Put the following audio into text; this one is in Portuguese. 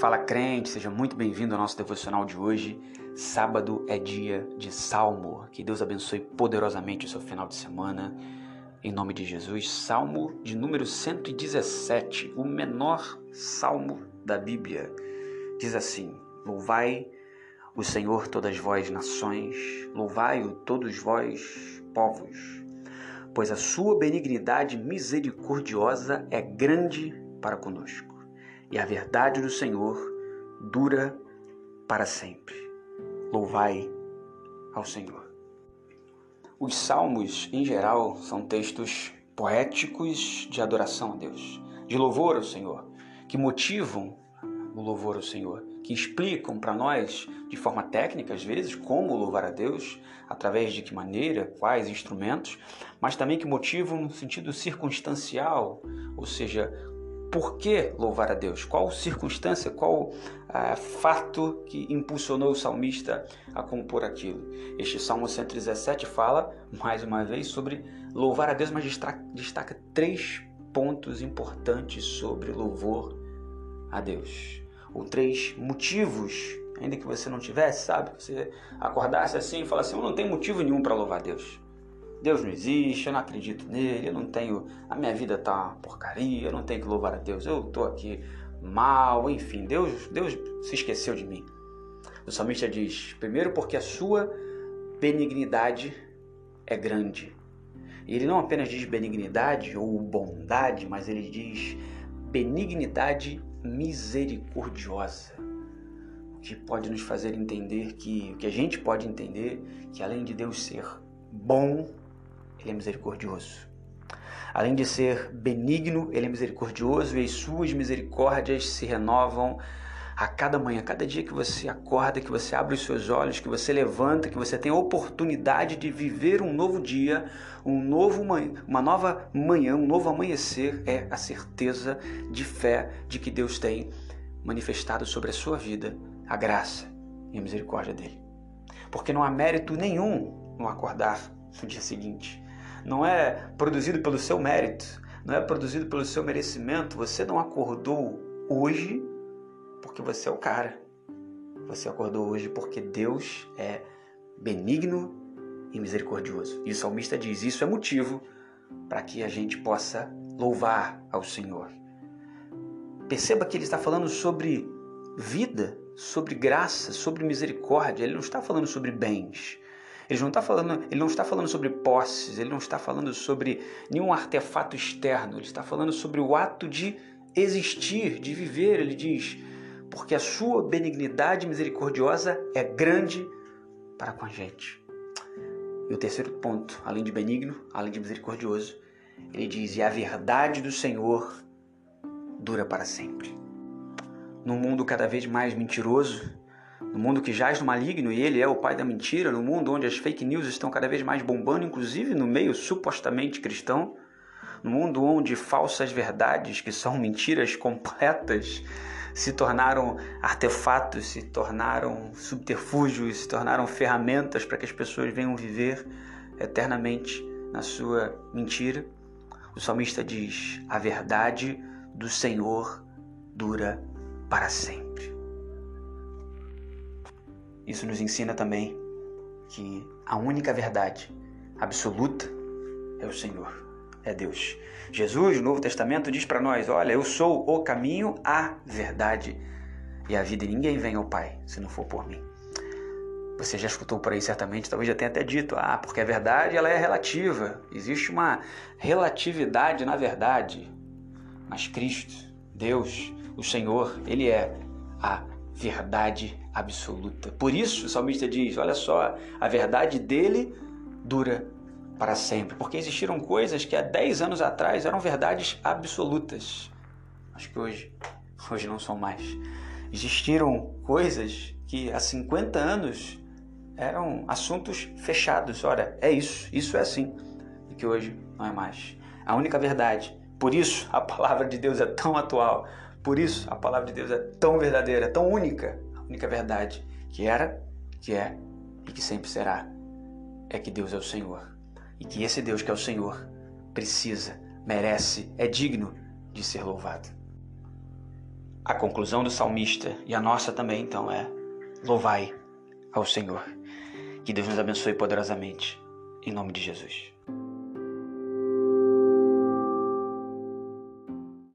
Fala crente, seja muito bem-vindo ao nosso devocional de hoje. Sábado é dia de salmo. Que Deus abençoe poderosamente o seu final de semana. Em nome de Jesus, Salmo de número 117, o menor salmo da Bíblia. Diz assim: Louvai o Senhor todas vós nações, louvai-o todos vós povos, pois a sua benignidade misericordiosa é grande para conosco e a verdade do Senhor dura para sempre. Louvai ao Senhor. Os salmos, em geral, são textos poéticos de adoração a Deus, de louvor ao Senhor, que motivam o louvor ao Senhor, que explicam para nós, de forma técnica às vezes, como louvar a Deus, através de que maneira, quais instrumentos, mas também que motivam no sentido circunstancial, ou seja, por que louvar a Deus? Qual circunstância, qual ah, fato que impulsionou o salmista a compor aquilo? Este Salmo 117 fala, mais uma vez, sobre louvar a Deus, mas destaca, destaca três pontos importantes sobre louvor a Deus. Ou três motivos, ainda que você não tivesse, sabe? Você acordasse assim e falasse assim, eu não tenho motivo nenhum para louvar a Deus. Deus não existe, eu não acredito nele, eu não tenho. A minha vida tá uma porcaria, eu não tenho que louvar a Deus, eu tô aqui mal, enfim, Deus, Deus se esqueceu de mim. O salmista diz: primeiro, porque a sua benignidade é grande. E ele não apenas diz benignidade ou bondade, mas ele diz benignidade misericordiosa. O que pode nos fazer entender que, o que a gente pode entender, que além de Deus ser bom, ele é misericordioso. Além de ser benigno, ele é misericordioso e as suas misericórdias se renovam a cada manhã, a cada dia que você acorda, que você abre os seus olhos, que você levanta, que você tem a oportunidade de viver um novo dia, um novo uma nova manhã, um novo amanhecer, é a certeza de fé de que Deus tem manifestado sobre a sua vida a graça e a misericórdia dele. Porque não há mérito nenhum no acordar no dia seguinte não é produzido pelo seu mérito, não é produzido pelo seu merecimento. Você não acordou hoje porque você é o cara. Você acordou hoje porque Deus é benigno e misericordioso. E o salmista diz: Isso é motivo para que a gente possa louvar ao Senhor. Perceba que ele está falando sobre vida, sobre graça, sobre misericórdia. Ele não está falando sobre bens. Ele não está falando, ele não está falando sobre posses, ele não está falando sobre nenhum artefato externo, ele está falando sobre o ato de existir, de viver, ele diz, porque a sua benignidade misericordiosa é grande para com a gente. E o terceiro ponto, além de benigno, além de misericordioso, ele diz: "E a verdade do Senhor dura para sempre". Num mundo cada vez mais mentiroso, no mundo que jaz no maligno e ele é o pai da mentira, no mundo onde as fake news estão cada vez mais bombando, inclusive no meio supostamente cristão, no mundo onde falsas verdades, que são mentiras completas, se tornaram artefatos, se tornaram subterfúgios, se tornaram ferramentas para que as pessoas venham viver eternamente na sua mentira. O salmista diz: A verdade do Senhor dura para sempre. Isso nos ensina também que a única verdade absoluta é o Senhor, é Deus. Jesus, no Novo Testamento, diz para nós: Olha, eu sou o caminho, a verdade e a vida, e ninguém vem ao Pai se não for por mim. Você já escutou por aí certamente, talvez já tenha até dito, ah, porque a verdade ela é relativa. Existe uma relatividade na verdade. Mas Cristo, Deus, o Senhor, Ele é a verdade absoluta. Por isso o salmista diz: olha só, a verdade dele dura para sempre. Porque existiram coisas que há 10 anos atrás eram verdades absolutas, mas que hoje, hoje não são mais. Existiram coisas que há 50 anos eram assuntos fechados. Ora, é isso, isso é assim, e que hoje não é mais. A única verdade. Por isso a palavra de Deus é tão atual. Por isso a palavra de Deus é tão verdadeira, tão única única verdade que era, que é e que sempre será é que Deus é o Senhor. E que esse Deus que é o Senhor precisa, merece, é digno de ser louvado. A conclusão do salmista e a nossa também, então, é: louvai ao Senhor. Que Deus nos abençoe poderosamente. Em nome de Jesus.